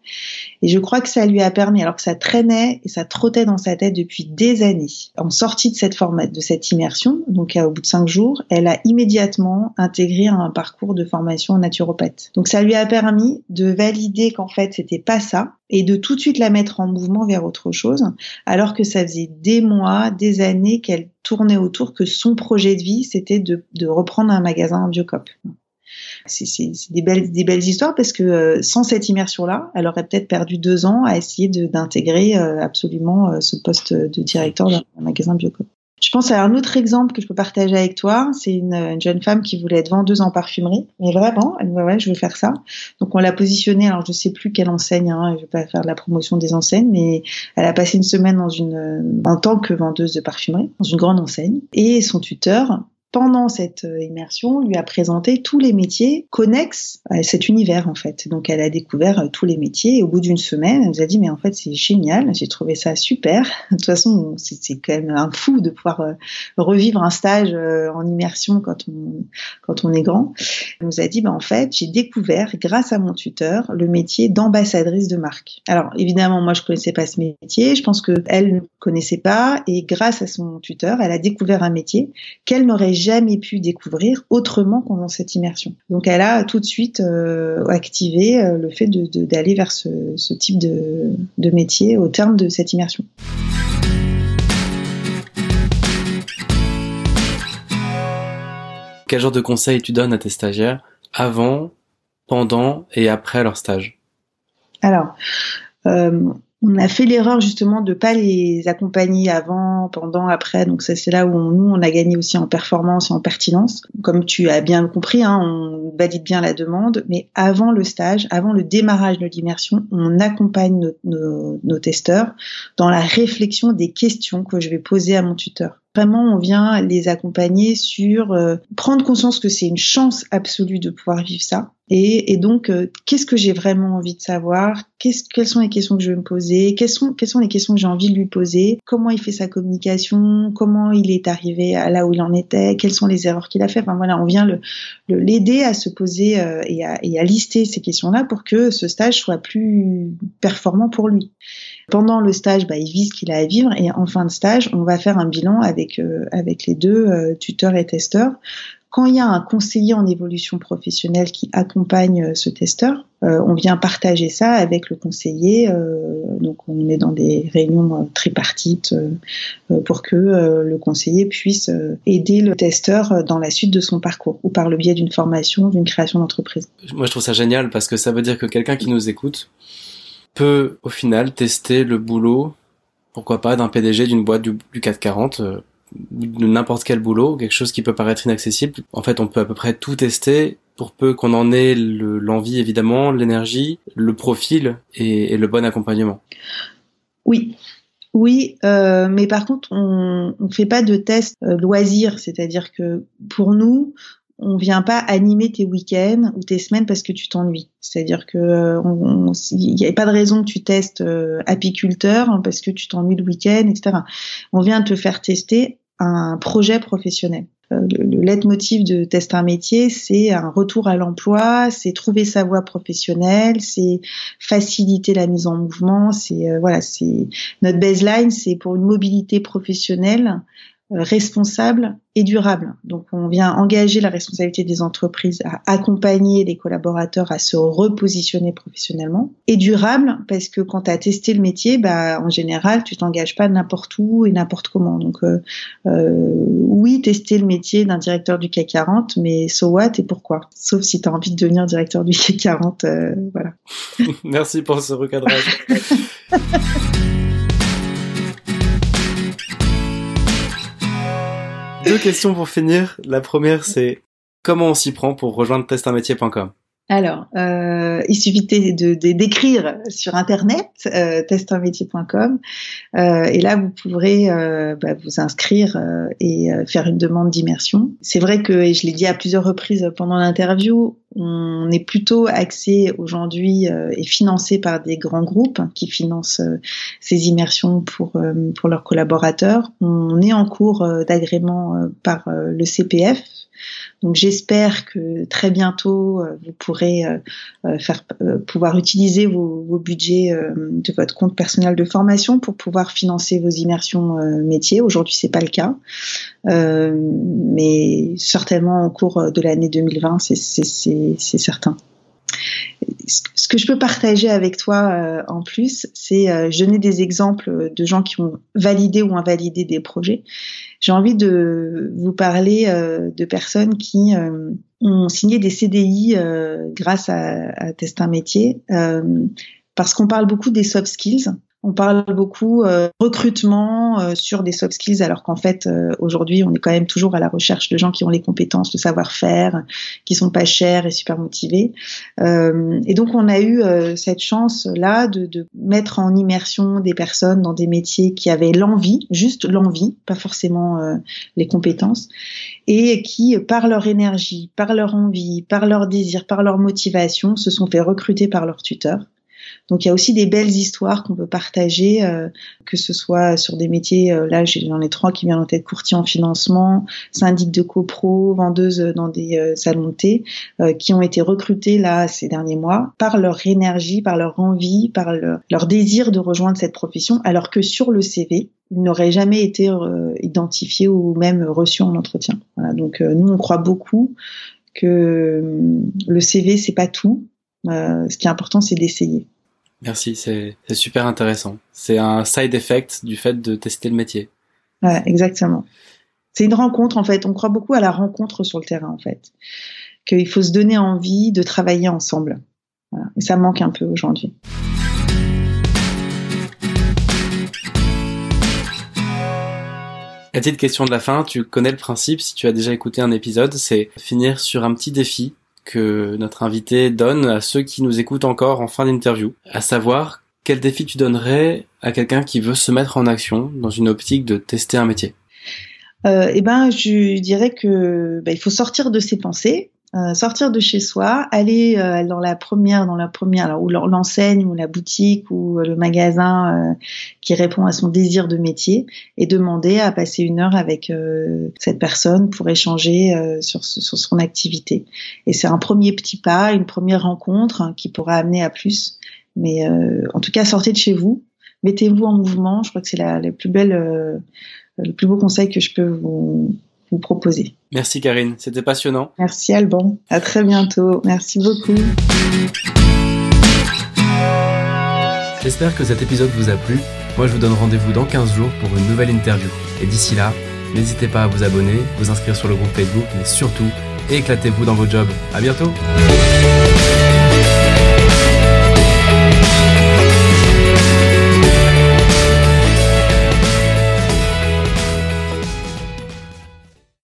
Et je crois que ça lui a permis alors que ça traînait et ça trottait dans sa tête depuis des années en sortie de cette format, de cette immersion, donc au bout de cinq jours, elle a immédiatement intégré un parcours de formation naturopathe. Donc ça lui a permis de valider qu'en fait c'était pas ça et de tout de suite la mettre en mouvement vers autre chose, alors que ça faisait des mois, des années qu'elle tournait autour que son projet de vie c'était de, reprendre un magasin Biocop. C'est des belles, histoires parce que euh, sans cette immersion-là, elle aurait peut-être perdu deux ans à essayer d'intégrer euh, absolument euh, ce poste de directeur d'un magasin Biocop. Je pense à un autre exemple que je peux partager avec toi. C'est une, jeune femme qui voulait être vendeuse en parfumerie. Mais vraiment, elle me dit, ouais, je veux faire ça. Donc, on l'a positionnée. Alors, je sais plus quelle enseigne, hein, je vais pas faire de la promotion des enseignes, mais elle a passé une semaine en tant que vendeuse de parfumerie, dans une grande enseigne. Et son tuteur pendant cette euh, immersion, lui a présenté tous les métiers connexes à cet univers en fait. Donc elle a découvert euh, tous les métiers et au bout d'une semaine, elle nous a dit mais en fait c'est génial, j'ai trouvé ça super. De toute façon, c'est quand même un fou de pouvoir euh, revivre un stage en immersion quand on quand on est grand. Elle nous a dit bah en fait j'ai découvert grâce à mon tuteur le métier d'ambassadrice de marque. Alors évidemment moi je connaissais pas ce métier, je pense que elle ne connaissait pas et grâce à son tuteur elle a découvert un métier qu'elle n'aurait jamais pu découvrir autrement pendant cette immersion. Donc elle a tout de suite euh, activé euh, le fait d'aller vers ce, type de, de métier au terme de cette immersion. Quel genre de conseils tu donnes à tes stagiaires avant, pendant et après leur stage? Alors, euh, on a fait l'erreur justement de pas les accompagner avant, pendant, après. Donc ça c'est là où nous on a gagné aussi en performance et en pertinence. Comme tu as bien compris, hein, on valide bien la demande, mais avant le stage, avant le démarrage de l'immersion, on accompagne nos, nos testeurs dans la réflexion des questions que je vais poser à mon tuteur. Vraiment, on vient les accompagner sur euh, prendre conscience que c'est une chance absolue de pouvoir vivre ça. Et, donc, euh, qu'est-ce que j'ai vraiment envie de savoir? Quelles sont les questions que je vais me poser? Quelles sont, quelles sont les questions que j'ai envie de lui poser? Comment il fait sa communication? Comment il est arrivé à là où il en était? Quelles sont les erreurs qu'il a fait Enfin voilà, on vient l'aider le, à se poser euh, et, à, et à lister ces questions-là pour que ce stage soit plus performant pour lui. Pendant le stage, bah, il vit ce qu'il a à vivre et en fin de stage, on va faire un bilan avec, euh, avec les deux euh, tuteurs et testeurs. Quand il y a un conseiller en évolution professionnelle qui accompagne euh, ce testeur, on vient partager ça avec le conseiller. donc on est dans des réunions tripartites pour que le conseiller puisse aider le testeur dans la suite de son parcours ou par le biais d'une formation, d'une création d'entreprise. Moi je trouve ça génial parce que ça veut dire que quelqu'un qui nous écoute, peut au final tester le boulot, pourquoi pas, d'un PDG d'une boîte du, du 440, euh, de n'importe quel boulot, quelque chose qui peut paraître inaccessible. En fait, on peut à peu près tout tester pour peu qu'on en ait l'envie évidemment, l'énergie, le profil et, le bon accompagnement. Oui, oui, euh, mais par contre, on ne fait pas de test euh, loisir, c'est-à-dire que pour nous, on vient pas animer tes week-ends ou tes semaines parce que tu t'ennuies. C'est-à-dire que euh, il n'y a pas de raison que tu testes euh, apiculteur parce que tu t'ennuies le week-end, etc. On vient te faire tester un projet professionnel. le, leitmotiv de tester un métier, c'est un retour à l'emploi, c'est trouver sa voie professionnelle, c'est faciliter la mise en mouvement, c'est voilà, c'est notre baseline, c'est pour une mobilité professionnelle euh, responsable et durable. Donc on vient engager la responsabilité des entreprises à accompagner les collaborateurs à se repositionner professionnellement et durable parce que quand tu as testé le métier, bah en général, tu t'engages pas n'importe où et n'importe comment. Donc euh, euh, oui, tester le métier d'un directeur du CAC 40, mais so what et pourquoi? Sauf si tu as envie de devenir directeur du CAC 40, voilà. Merci pour ce recadrage. Deux questions pour finir. La première, c'est comment on s'y prend pour rejoindre testunmétier.com alors, euh, il suffit de d'écrire sur internet euh, testunmétier.com euh, et là vous pourrez euh, bah, vous inscrire euh, et euh, faire une demande d'immersion. C'est vrai que et je l'ai dit à plusieurs reprises pendant l'interview, on est plutôt axé aujourd'hui et financé par des grands groupes qui financent ces immersions pour pour leurs collaborateurs. On est en cours d'agrément par le CPF donc j'espère que très bientôt euh, vous pourrez euh, euh, faire pouvoir utiliser vos, vos budgets de votre compte personnel de formation pour pouvoir financer vos immersions métiers. Aujourd'hui c'est pas le cas, mais certainement au cours de l'année 2020 c'est certain ce que je peux partager avec toi euh, en plus, c'est euh, je donner des exemples de gens qui ont validé ou invalidé des projets. J'ai envie de vous parler euh, de personnes qui ont signé des CDI grâce à, à Testin Métier, parce qu'on parle beaucoup des soft skills. On parle beaucoup euh, recrutement euh, sur des soft skills, alors qu'en fait euh, aujourd'hui on est quand même toujours à la recherche de gens qui ont les compétences, le savoir-faire, qui sont pas chers et super motivés. et donc on a eu cette chance là de, de, mettre en immersion des personnes dans des métiers qui avaient l'envie, juste l'envie, pas forcément les compétences, et qui par leur énergie, par leur envie, par leur désir, par leur motivation, se sont fait recruter par leurs tuteurs donc il y a aussi des belles histoires qu'on peut partager, euh, que ce soit sur des métiers, euh, là j'en ai trois qui viennent en tête, courtier en financement, syndic de copro, vendeuse dans des euh, salons de thé, qui ont été recrutés là ces derniers mois par leur énergie, par leur envie, par leur désir de rejoindre cette profession, alors que sur le CV, ils n'auraient jamais été identifiés ou même reçus en entretien. Donc nous on croit beaucoup que le CV c'est pas tout. Ce qui est important c'est d'essayer. Merci, c'est super intéressant. C'est un side effect du fait de tester le métier. Ouais, exactement. C'est une rencontre en fait. On croit beaucoup à la rencontre sur le terrain en fait. Qu'il faut se donner envie de travailler ensemble. Voilà. Et ça manque un peu aujourd'hui. La petite question de la fin, tu connais le principe si tu as déjà écouté un épisode, c'est finir sur un petit défi que notre invité donne à ceux qui nous écoutent encore en fin d'interview, à savoir quel défi tu donnerais à quelqu'un qui veut se mettre en action dans une optique de tester un métier? Euh, Eh ben, je dirais que bah, il faut sortir de ses pensées, euh, sortir de chez soi, aller euh, dans la première, dans la première, alors, ou l'enseigne ou la boutique ou euh, le magasin qui répond à son désir de métier et demander à passer une heure avec cette personne pour échanger sur, sur, son activité. Et c'est un premier petit pas, une première rencontre hein, qui pourra amener à plus. Mais en tout cas, sortez de chez vous, mettez-vous en mouvement. Je crois que c'est la, plus belle, le plus beau conseil que je peux vous proposer. Merci Karine, c'était passionnant. Merci Alban, à très bientôt. Merci beaucoup. J'espère que cet épisode vous a plu. Moi, je vous donne rendez-vous dans 15 jours pour une nouvelle interview. Et d'ici là, n'hésitez pas à vous abonner, vous inscrire sur le groupe Facebook, mais surtout, éclatez-vous dans vos jobs. À bientôt!